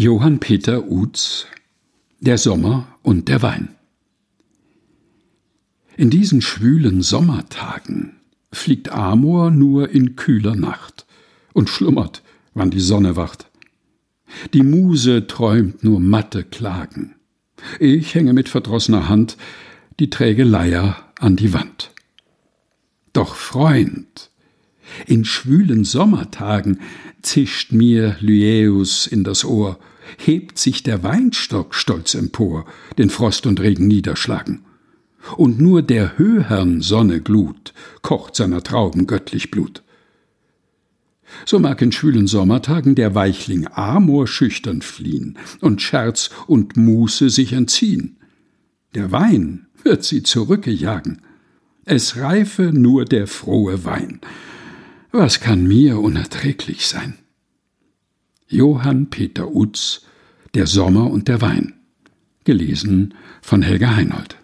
Johann Peter Utz Der Sommer und der Wein In diesen schwülen Sommertagen fliegt Amor nur in kühler Nacht und schlummert, wann die Sonne wacht. Die Muse träumt nur matte Klagen. Ich hänge mit verdrossener Hand die träge Leier an die Wand. Doch Freund, in schwülen Sommertagen zischt mir Lyäus in das Ohr, hebt sich der Weinstock stolz empor, den Frost und Regen niederschlagen. Und nur der Höhern Sonne Glut kocht seiner Trauben göttlich Blut. So mag in schwülen Sommertagen der Weichling Amor schüchtern fliehen und Scherz und Muße sich entziehen. Der Wein wird sie zurückejagen. Es reife nur der frohe Wein. Was kann mir unerträglich sein? Johann Peter Utz Der Sommer und der Wein. Gelesen von Helga Heinold.